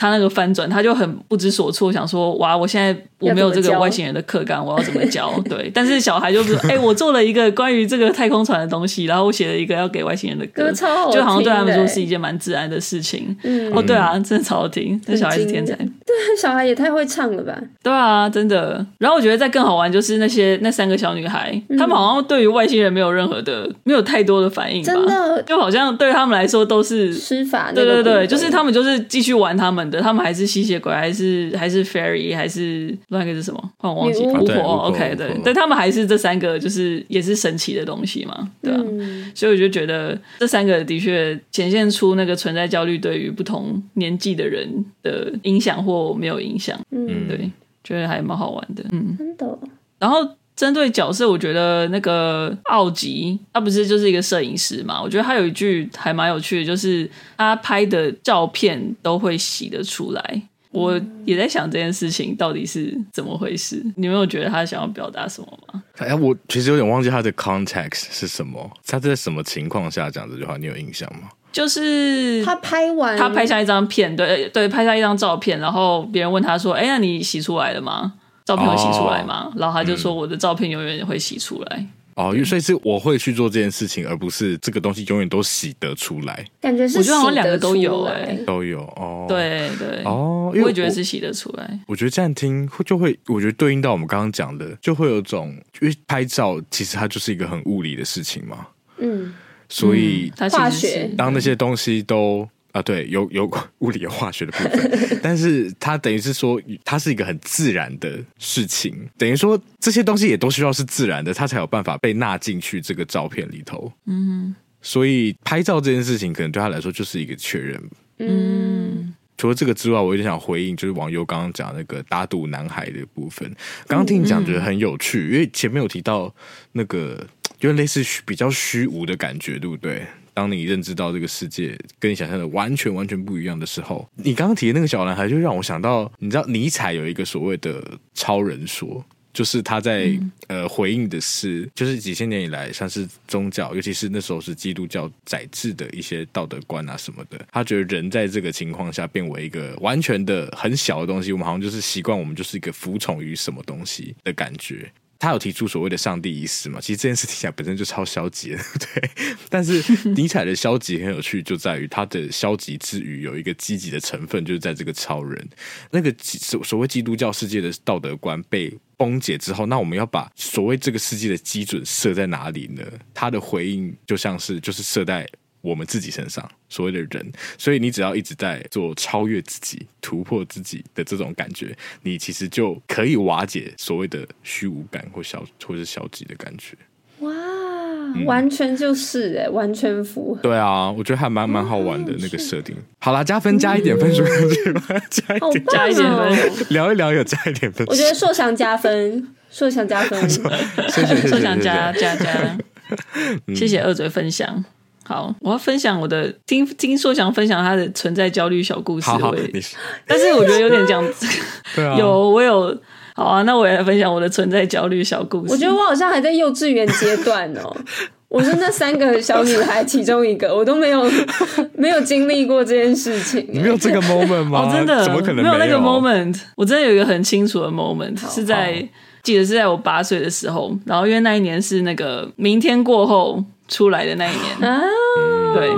他那个翻转，他就很不知所措，想说：“哇，我现在我没有这个外星人的课纲，我要怎么教？” 对，但是小孩就是：“哎、欸，我做了一个关于这个太空船的东西，然后我写了一个要给外星人的歌，就好像对他们说是一件蛮自然的事情。嗯”哦，对啊，真的超好听，这小孩是天才。对，小孩也太会唱了吧？对啊，真的。然后我觉得再更好玩就是那些那三个小女孩，嗯、他们好像对于外星人没有任何的没有太多的反应吧，真的，就好像对他们来说都是施法。对对对，就是他们就是继续玩他们的。他们还是吸血鬼，还是还是 fairy，还是那个是什么？我忘记巫婆。OK，对，但他们还是这三个，就是也是神奇的东西嘛，对啊。嗯、所以我就觉得这三个的确显现出那个存在焦虑对于不同年纪的人的影响或没有影响。嗯，对，觉得还蛮好玩的。嗯，真的。然后。针对角色，我觉得那个奥吉他不是就是一个摄影师嘛？我觉得他有一句还蛮有趣的，就是他拍的照片都会洗得出来。我也在想这件事情到底是怎么回事？你有没有觉得他想要表达什么吗？哎，我其实有点忘记他的 context 是什么，他在什么情况下讲这句话？你有印象吗？就是他拍完，他拍下一张片，对对，拍下一张照片，然后别人问他说：“哎，那你洗出来了吗？”照片会洗出来吗？Oh, 然后他就说：“我的照片永远会洗出来。”哦，所以是我会去做这件事情，而不是这个东西永远都洗得出来。感觉是我觉得好像两个都有哎、欸，都有哦。对对哦，我也觉得是洗得出来。我觉得这样听就会，我觉得对应到我们刚刚讲的，就会有种，因为拍照其实它就是一个很物理的事情嘛。嗯，所以化学当那些东西都。啊，对，有有物理、有化学的部分，但是它等于是说，它是一个很自然的事情，等于说这些东西也都需要是自然的，它才有办法被纳进去这个照片里头。嗯，所以拍照这件事情，可能对他来说就是一个确认。嗯，除了这个之外，我有点想回应，就是网友刚刚讲那个打赌男孩的部分。刚刚听你讲，觉得很有趣，因为前面有提到那个，就类似比较虚无的感觉，对不对？当你认知到这个世界跟你想象的完全完全不一样的时候，你刚刚提的那个小男孩就让我想到，你知道尼采有一个所谓的超人说，就是他在、呃回应的是，就是几千年以来像是宗教，尤其是那时候是基督教宰制的一些道德观啊什么的，他觉得人在这个情况下变为一个完全的很小的东西，我们好像就是习惯我们就是一个服从于什么东西的感觉。他有提出所谓的上帝意识嘛？其实这件事听起来本身就超消极的，对。但是 尼采的消极很有趣，就在于他的消极之余有一个积极的成分，就是在这个超人。那个所所谓基督教世界的道德观被崩解之后，那我们要把所谓这个世界的基准设在哪里呢？他的回应就像是就是设在。我们自己身上所谓的人，所以你只要一直在做超越自己、突破自己的这种感觉，你其实就可以瓦解所谓的虚无感或消或是消极的感觉。哇，嗯、完全就是哎，完全符合。对啊，我觉得还蛮蛮好玩的那个设定。好啦，加分加一点分数。上去吧，加一点加一点分，聊一聊有加一点分。我觉得硕想加分，硕想加分，谢谢硕想加加加，谢谢二嘴分享。好，我要分享我的听听说想分享他的存在焦虑小故事。好，好，但是我觉得有点这样子。对啊，有我有。好啊，那我也来分享我的存在焦虑小故事。我觉得我好像还在幼稚园阶段哦。我是那三个小女孩其中一个，我都没有没有经历过这件事情。你没有这个 moment 吗？哦，真的，怎么可能没有，没有那个 moment？我真的有一个很清楚的 moment，是在记得是在我八岁的时候，然后因为那一年是那个明天过后出来的那一年啊，对。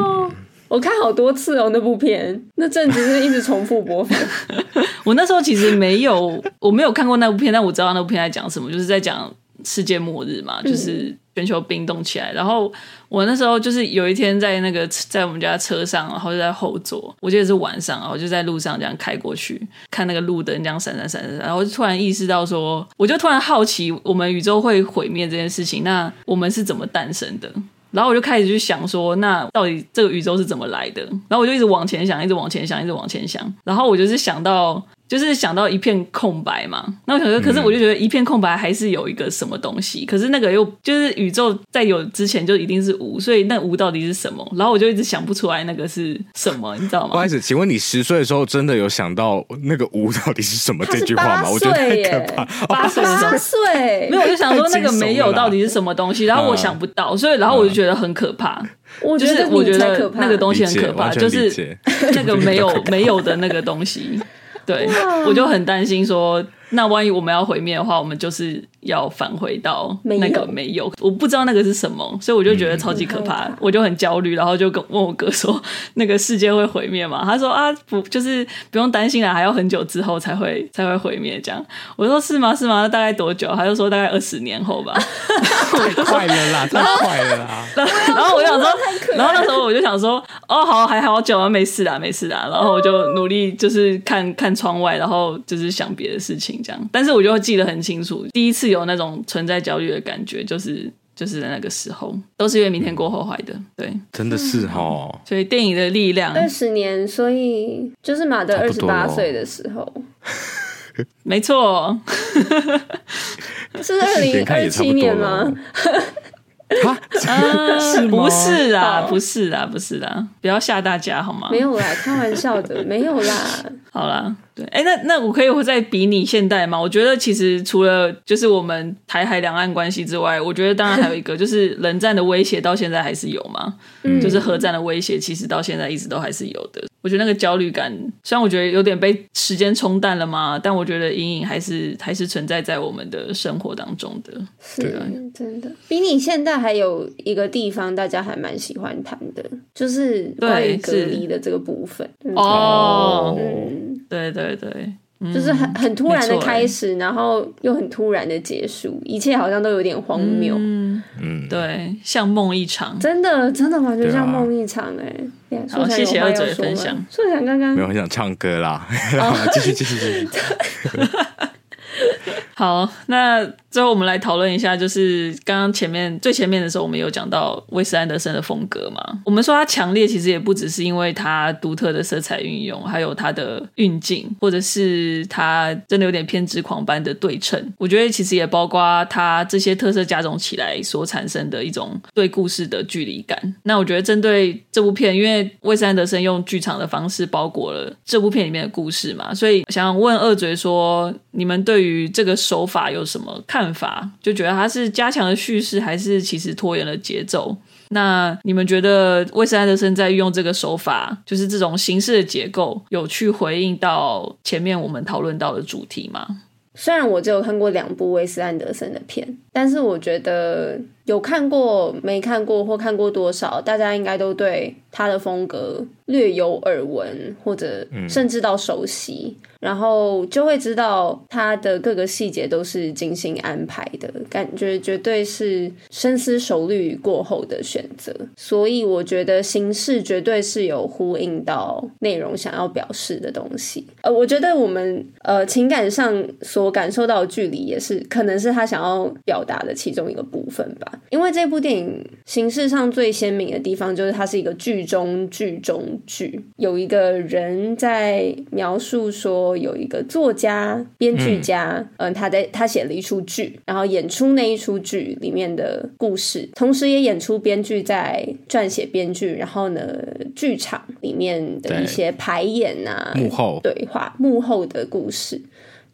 我看好多次哦，那部片那阵子是一直重复播放。我那时候其实没有，我没有看过那部片，但我知道那部片在讲什么，就是在讲世界末日嘛，就是全球冰冻起来。然后我那时候就是有一天在那个在我们家车上，然后就在后座，我记得是晚上，然后就在路上这样开过去，看那个路灯这样闪闪闪闪，然后就突然意识到说，我就突然好奇，我们宇宙会毁灭这件事情，那我们是怎么诞生的？然后我就开始去想说，那到底这个宇宙是怎么来的？然后我就一直往前想，一直往前想，一直往前想。然后我就是想到。就是想到一片空白嘛，那我想说，可是我就觉得一片空白还是有一个什么东西，嗯、可是那个又就是宇宙在有之前就一定是无，所以那无到底是什么？然后我就一直想不出来那个是什么，你知道吗？不好意思，请问你十岁的时候真的有想到那个无到底是什么这句话吗？我觉得太可怕。八岁的时候，八岁没有，我就想说那个没有到底是什么东西，然后我想不到，所以然后我就觉得很可怕。我觉得我觉得那个东西很可怕，就是那个没有 没有的那个东西。对，我就很担心说，那万一我们要毁灭的话，我们就是。要返回到那个没有，我不知道那个是什么，所以我就觉得超级可怕，我就很焦虑，然后就跟问我哥说，那个世界会毁灭吗？他说啊，不，就是不用担心了，还要很久之后才会才会毁灭这样。我说是吗？是吗？大概多久？他就说大概二十年后吧。太快了啦，太快了啦。然后，然后我想说，然后那时候我就想说，哦，好，还好久啊，没事啦，没事啦。然后我就努力就是看看窗外，然后就是想别的事情这样。但是我就记得很清楚，第一次。有那种存在焦虑的感觉，就是就是在那个时候，都是因为明天过后坏的，对，真的是哦。所以电影的力量，二十年，所以就是马德二十八岁的时候，没错，是二零二七年吗？啊，是不是啊？不是啊，不是啊，不要吓大家好吗？没有啦，开玩笑的，没有啦，好啦。对，哎，那那我可以会再比你现代吗？我觉得其实除了就是我们台海两岸关系之外，我觉得当然还有一个就是冷战的威胁到现在还是有嘛，嗯，就是核战的威胁其实到现在一直都还是有的。我觉得那个焦虑感，虽然我觉得有点被时间冲淡了嘛，但我觉得阴影还是还是存在在我们的生活当中的。是啊，真的。比你现在还有一个地方大家还蛮喜欢谈的，就是关于隔离的这个部分。哦，嗯，对对。对就是很很突然的开始，然后又很突然的结束，一切好像都有点荒谬。嗯，嗯对，像梦一场，真的真的完全像梦一场哎、欸。啊、好，谢谢二嘴分享。说想刚刚没有很想唱歌啦，继续继续继续。好，那最后我们来讨论一下，就是刚刚前面最前面的时候，我们有讲到威斯安德森的风格嘛？我们说他强烈，其实也不只是因为他独特的色彩运用，还有他的运镜，或者是他真的有点偏执狂般的对称。我觉得其实也包括他这些特色加总起来所产生的一种对故事的距离感。那我觉得针对这部片，因为威斯安德森用剧场的方式包裹了这部片里面的故事嘛，所以想问二嘴说，你们对于这个手法有什么看法？就觉得他是加强了叙事，还是其实拖延了节奏？那你们觉得威斯安德森在运用这个手法，就是这种形式的结构，有去回应到前面我们讨论到的主题吗？虽然我只有看过两部威斯安德森的片，但是我觉得有看过、没看过或看过多少，大家应该都对他的风格略有耳闻，或者甚至到熟悉。嗯然后就会知道他的各个细节都是精心安排的，感觉绝对是深思熟虑过后的选择。所以我觉得形式绝对是有呼应到内容想要表示的东西。呃，我觉得我们呃情感上所感受到的距离，也是可能是他想要表达的其中一个部分吧。因为这部电影形式上最鲜明的地方，就是它是一个剧中剧中剧，有一个人在描述说。有一个作家、编剧家，嗯、呃，他在他写了一出剧，然后演出那一出剧里面的故事，同时也演出编剧在撰写编剧，然后呢，剧场里面的一些排演啊、幕后对话、幕后的故事。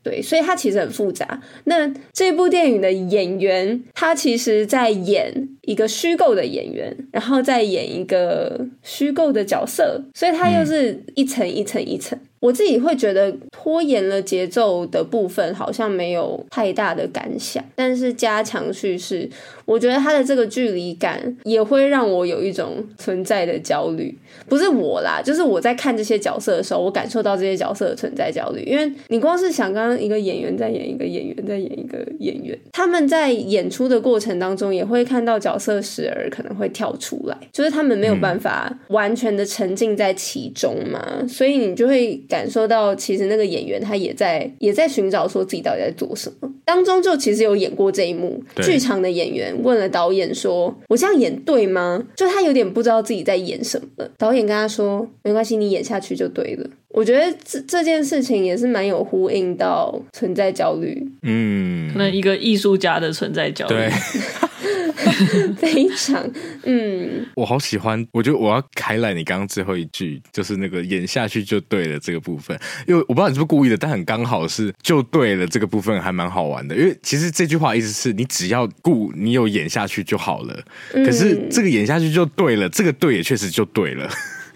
对，所以它其实很复杂。那这部电影的演员，他其实在演一个虚构的演员，然后再演一个虚构的角色，所以他又是一层一层一层。我自己会觉得拖延了节奏的部分好像没有太大的感想，但是加强叙事，我觉得它的这个距离感也会让我有一种存在的焦虑。不是我啦，就是我在看这些角色的时候，我感受到这些角色的存在焦虑。因为你光是想刚刚一个演员在演一个演员在演一个演员，他们在演出的过程当中也会看到角色时而可能会跳出来，就是他们没有办法完全的沉浸在其中嘛，所以你就会。感受到其实那个演员他也在也在寻找说自己到底在做什么，当中就其实有演过这一幕。剧场的演员问了导演说：“我这样演对吗？”就他有点不知道自己在演什么。导演跟他说：“没关系，你演下去就对了。”我觉得这这件事情也是蛮有呼应到存在焦虑，嗯，那一个艺术家的存在焦虑。对。非常，嗯，我好喜欢，我觉得我要开来你刚刚最后一句，就是那个演下去就对了这个部分，因为我不知道你是不是故意的，但很刚好是就对了这个部分还蛮好玩的，因为其实这句话意思是你只要顾你有演下去就好了，可是这个演下去就对了，这个对也确实就对了。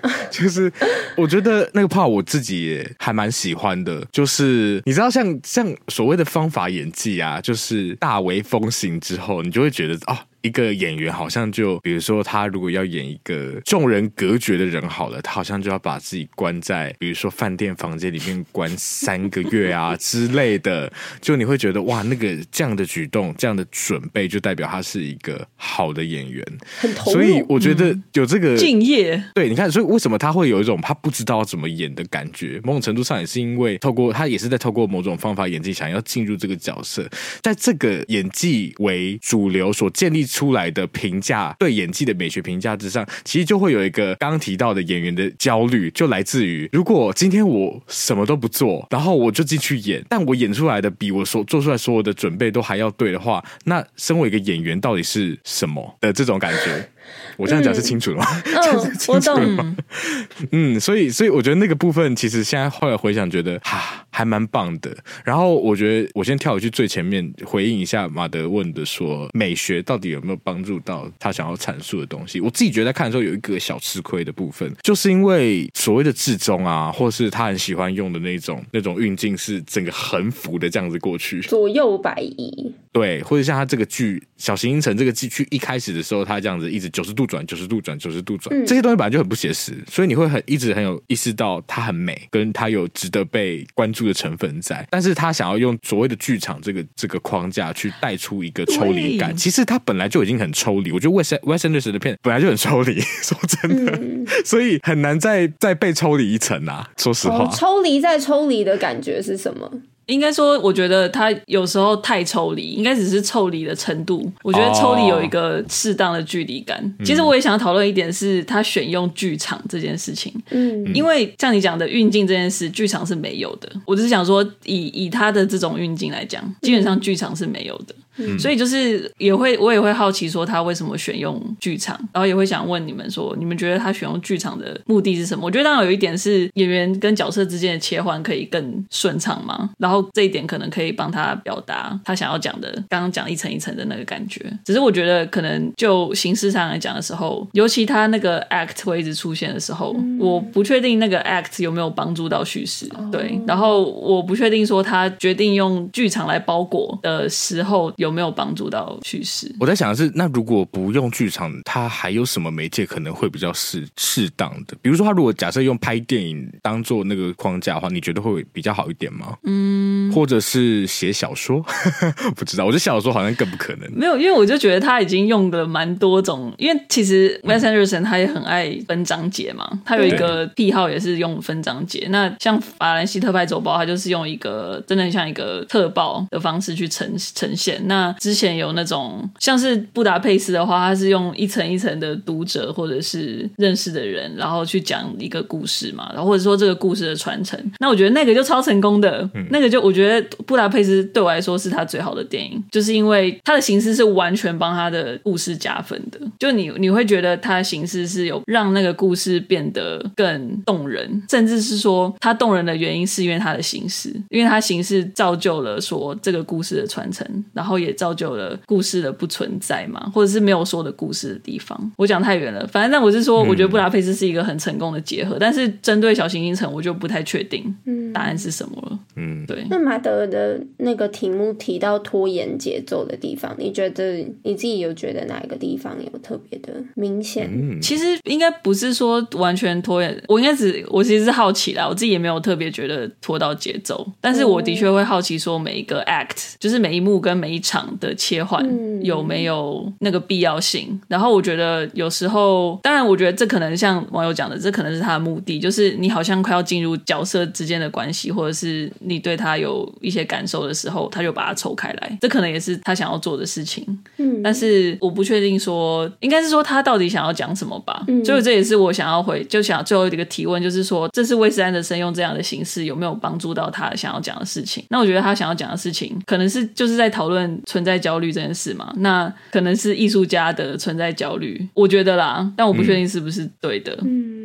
就是我觉得那个 part 我自己也还蛮喜欢的，就是你知道像像所谓的方法演技啊，就是大为风行之后，你就会觉得哦。一个演员好像就，比如说他如果要演一个众人隔绝的人好了，他好像就要把自己关在，比如说饭店房间里面关三个月啊之类的，就你会觉得哇，那个这样的举动、这样的准备，就代表他是一个好的演员，很投入。所以我觉得有这个敬业。对，你看，所以为什么他会有一种他不知道怎么演的感觉？某种程度上也是因为透过他也是在透过某种方法演技，想要进入这个角色，在这个演技为主流所建立出来的评价，对演技的美学评价之上，其实就会有一个刚提到的演员的焦虑，就来自于如果今天我什么都不做，然后我就进去演，但我演出来的比我所做出来所有的准备都还要对的话，那身为一个演员到底是什么的这种感觉？我这样讲是清楚了吗？嗯，我懂。嗯，所以，所以我觉得那个部分，其实现在后来回想，觉得哈还蛮棒的。然后，我觉得我先跳回去最前面，回应一下马德问的说，美学到底有没有帮助到他想要阐述的东西？我自己觉得在看的时候有一个小吃亏的部分，就是因为所谓的至中啊，或是他很喜欢用的那种那种运镜，是整个横幅的这样子过去，左右摆移。对，或者像他这个剧《小行星城》这个地区一开始的时候，他这样子一直九十度转、九十度转、九十度转，这些东西本来就很不写实，所以你会很一直很有意识到它很美，跟它有值得被关注的成分在。但是他想要用所谓的剧场这个这个框架去带出一个抽离感，其实他本来就已经很抽离。我觉得 Wes Wes Anderson 的片本来就很抽离，说真的，嗯、所以很难再再被抽离一层啊。说实话，哦、抽离再抽离的感觉是什么？应该说，我觉得他有时候太抽离，应该只是抽离的程度。我觉得抽离有一个适当的距离感。Oh. 其实我也想讨论一点，是他选用剧场这件事情。嗯，因为像你讲的运镜这件事，剧场是没有的。我只是想说以，以以他的这种运镜来讲，基本上剧场是没有的。嗯、所以就是也会，我也会好奇说他为什么选用剧场，然后也会想问你们说，你们觉得他选用剧场的目的是什么？我觉得当然有一点是演员跟角色之间的切换可以更顺畅嘛，然后这一点可能可以帮他表达他想要讲的，刚刚讲一层一层的那个感觉。只是我觉得可能就形式上来讲的时候，尤其他那个 act 会一直出现的时候，嗯、我不确定那个 act 有没有帮助到叙事。对，然后我不确定说他决定用剧场来包裹的时候。有没有帮助到叙事？我在想的是，那如果不用剧场，它还有什么媒介可能会比较适适当的？比如说，他如果假设用拍电影当做那个框架的话，你觉得会比较好一点吗？嗯，或者是写小说？不知道，我觉得小说好像更不可能。没有，因为我就觉得他已经用的蛮多种，因为其实 Wes Anderson 他也很爱分章节嘛，他有一个癖好也是用分章节。那像法兰西特派周报，他就是用一个真的很像一个特报的方式去呈呈现。那之前有那种像是布达佩斯的话，它是用一层一层的读者或者是认识的人，然后去讲一个故事嘛，然后或者说这个故事的传承。那我觉得那个就超成功的，嗯、那个就我觉得布达佩斯对我来说是他最好的电影，就是因为他的形式是完全帮他的故事加分的。就你你会觉得他的形式是有让那个故事变得更动人，甚至是说他动人的原因是因为他的形式，因为他形式造就了说这个故事的传承，然后也造就了故事的不存在嘛，或者是没有说的故事的地方。我讲太远了，反正那我是说，我觉得布达佩斯是一个很成功的结合，嗯、但是针对小行星城，我就不太确定答案是什么了。嗯，对。那马德的那个题目提到拖延节奏的地方，你觉得你自己有觉得哪一个地方有特别的明显？嗯、其实应该不是说完全拖延，我应该只我其实是好奇啦，我自己也没有特别觉得拖到节奏，但是我的确会好奇说每一个 act，就是每一幕跟每一场的切换嗯有没有那个必要性。然后我觉得有时候，当然我觉得这可能像网友讲的，这可能是他的目的，就是你好像快要进入角色之间的关系，或者是你对他有一些感受的时候，他就把它抽开来，这可能也是他想要做的事情。嗯，但是我不确定说，应该是说他到底想要讲什么吧。嗯，所以这也是我想要回，就想最后一个提问，就是说，这是威斯安德森用这样的形式有没有帮助到他想要讲的事情？那我觉得他想要讲的事情，可能是就是在讨论存在焦虑这件事嘛。那可能是艺术家的存在焦虑，我觉得啦，但我不确定是不是对的。嗯。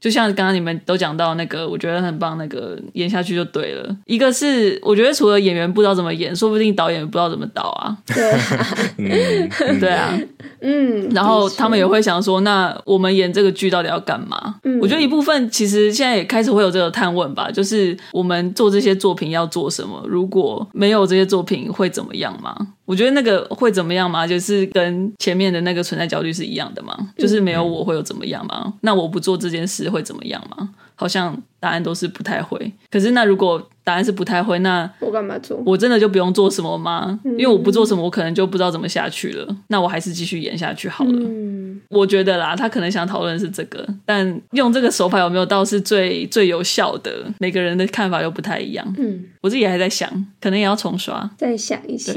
就像刚刚你们都讲到那个，我觉得很棒，那个演下去就对了。一个是我觉得除了演员不知道怎么演，说不定导演不知道怎么导啊。对啊，对啊，嗯。然后他们也会想说，那我们演这个剧到底要干嘛？嗯，我觉得一部分其实现在也开始会有这个探问吧，就是我们做这些作品要做什么？如果没有这些作品会怎么样吗？我觉得那个会怎么样吗？就是跟前面的那个存在焦虑是一样的吗？就是没有我会有怎么样吗？那我不做这件事会怎么样吗？好像答案都是不太会。可是那如果答案是不太会，那我干嘛做？我真的就不用做什么吗？因为我不做什么，我可能就不知道怎么下去了。那我还是继续演下去好了。嗯，我觉得啦，他可能想讨论是这个，但用这个手法有没有到是最最有效的？每个人的看法又不太一样。嗯，我自己还在想，可能也要重刷，再想一下。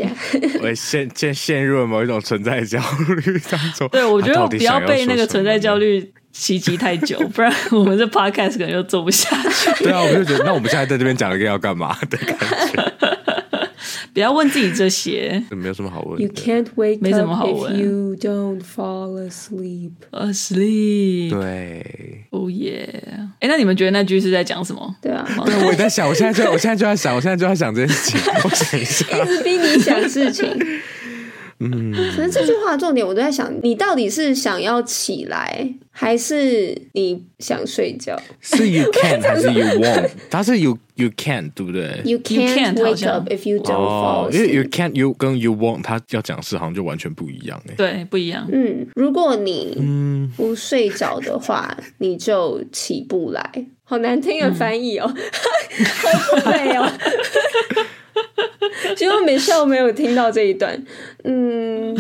我陷陷陷入了某一种存在焦虑当中。对，我觉得不要被那个存在焦虑。袭击太久，不然我们这 podcast 可能就做不下去。对啊，我就觉得，那我们现在在这边讲一个要干嘛的感觉？不要问自己这些，没有什么好问的。You can't wake 没什么好问。If you don't fall asleep. Asleep。对。Oh yeah。哎，那你们觉得那句是在讲什么？对啊。对，我也在想，我现在就，我现在就在想，我现在就在想这件事情。我想一下。一直逼你想事情。嗯，可是这句话的重点，我都在想，你到底是想要起来，还是你想睡觉？是 you can 还是 you won't？它是 you you can 对不对？You can't wake up if you don't fall。因为 you can't you 跟 you won't，它要讲的事好像就完全不一样哎。对，不一样。嗯，如果你不睡着的话，你就起不来。好难听的翻译哦，好不美哦。希望美笑没有听到这一段。嗯，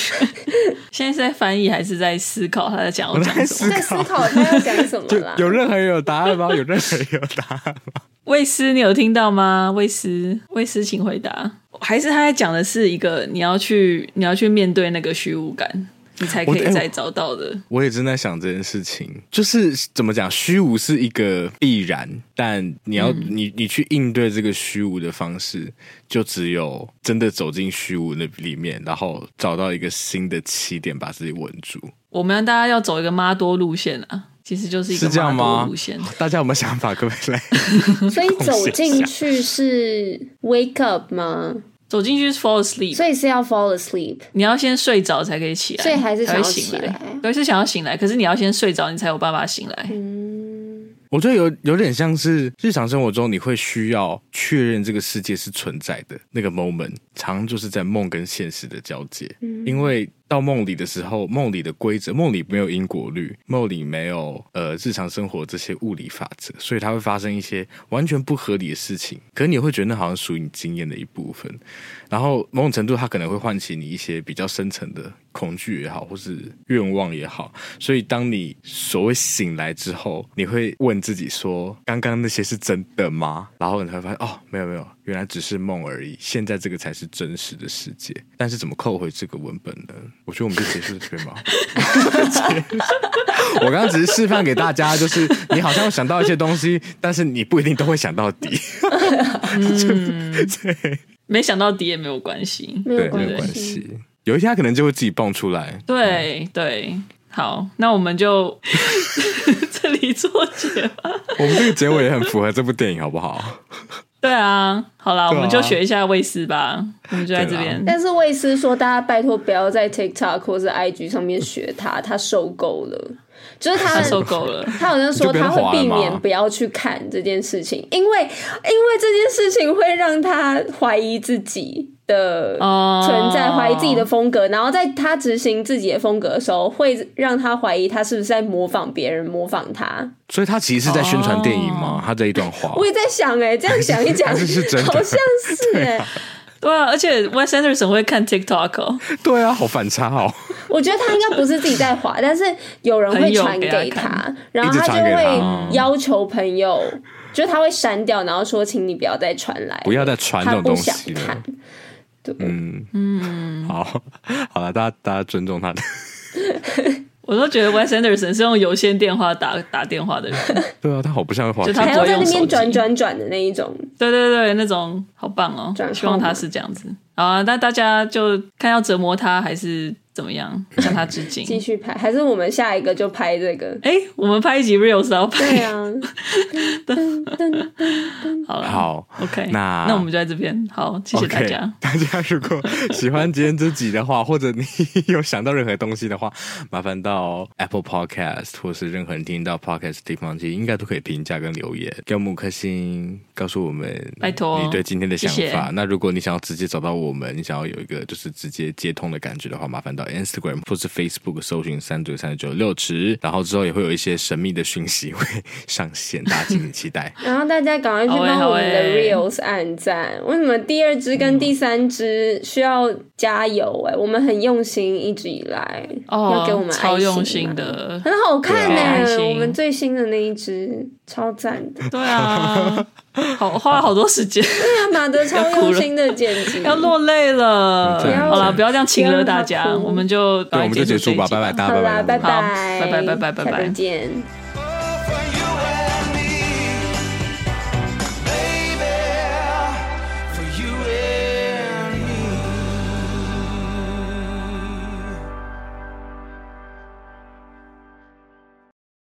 现在是在翻译还是在思考他在讲要讲什么？在思考他要讲什么啦？有任何人有答案吗？有任何人有答案吗？魏斯，你有听到吗？魏斯，魏斯，请回答。还是他在讲的是一个你要去你要去面对那个虚无感。你才可以再找到的。我也正在想这件事情，就是怎么讲，虚无是一个必然，但你要、嗯、你你去应对这个虚无的方式，就只有真的走进虚无那里面，然后找到一个新的起点，把自己稳住。我们大家要走一个妈多路线啊，其实就是一个妈多路线。大家有没有想法？各位来？所以走进去是 wake up 吗？走进去是 fall asleep，所以是要 fall asleep。你要先睡着才可以起来，所以还是想要醒来。对，是想要醒来，可是你要先睡着，你才有办法醒来。嗯，我觉得有有点像是日常生活中你会需要确认这个世界是存在的那个 moment，常常就是在梦跟现实的交界，嗯，因为。到梦里的时候，梦里的规则，梦里没有因果律，梦里没有呃日常生活这些物理法则，所以它会发生一些完全不合理的事情。可是你会觉得那好像属于你经验的一部分，然后某种程度它可能会唤起你一些比较深层的恐惧也好，或是愿望也好。所以当你所谓醒来之后，你会问自己说：刚刚那些是真的吗？然后你会发现哦，没有没有。原来只是梦而已，现在这个才是真实的世界。但是怎么扣回这个文本呢？我觉得我们就结束在这边吧。我刚刚只是示范给大家，就是你好像会想到一些东西，但是你不一定都会想到底。嗯，对，没想到底也没有关系，没有关系。有一天他可能就会自己蹦出来。对对，好，那我们就 这里做结吧。我们这个结尾也很符合这部电影，好不好？对啊，好啦，啊、我们就学一下卫斯吧。我们就在这边。但是卫斯说，大家拜托不要在 TikTok 或是 IG 上面学他，他受够了。就是他，他受够了。他好像说他会避免不要去看这件事情，因为因为这件事情会让他怀疑自己的存在，怀疑自己的风格，然后在他执行自己的风格的时候，会让他怀疑他是不是在模仿别人，模仿他。所以他其实是在宣传电影吗？他这一段话，我也在想，哎，这样想一讲，是真的，好像是哎。对啊，而且 Wes Anderson 会看 TikTok 哦。对啊，好反差哦。我觉得他应该不是自己在滑，但是有人会传给他，然后他就会要求朋友，就是他会删掉，然后说，请你不要再传来，不要再传这种东西了。对，嗯嗯，好，好了，大家大家尊重他的。我都觉得 Wes Anderson 是用有线电话打打电话的人。对啊，他好不像会滑，就他不会用手机转转转的那一种。对对对，那种好棒哦！希望他是这样子。好啊，那大家就看要折磨他还是怎么样，向他致敬。继续拍，还是我们下一个就拍这个？哎，我们拍一集 Reels 要拍。对啊。好了，好，OK，那那我们就在这边。好，谢谢大家。Okay, 大家如果喜欢今天这集的话，或者你有想到任何东西的话，麻烦到 Apple Podcast 或是任何人听到 Podcast 的地方，其实应该都可以评价跟留言，给我们五颗星，告诉我们拜托你对今天的想法。那如果你想要直接找到。我们你想要有一个就是直接接通的感觉的话，麻烦到 Instagram 或是 Facebook 搜寻三嘴三十九六池，然后之后也会有一些神秘的讯息会上线，大家敬请期待。然后大家赶快去帮我们的 Reels 按赞。为什么第二支跟第三支需要加油？哎，我们很用心，一直以来哦，要给我们，超用心的，很好看呢。我们最新的那一支超赞的，对啊。好，花了好多时间。对啊，马德超用心的剪辑，要落泪了。好了，不要这样亲了大家，我们就，对，我们就结束吧，拜拜，大家拜拜，拜拜，拜拜，拜拜，拜拜，再见。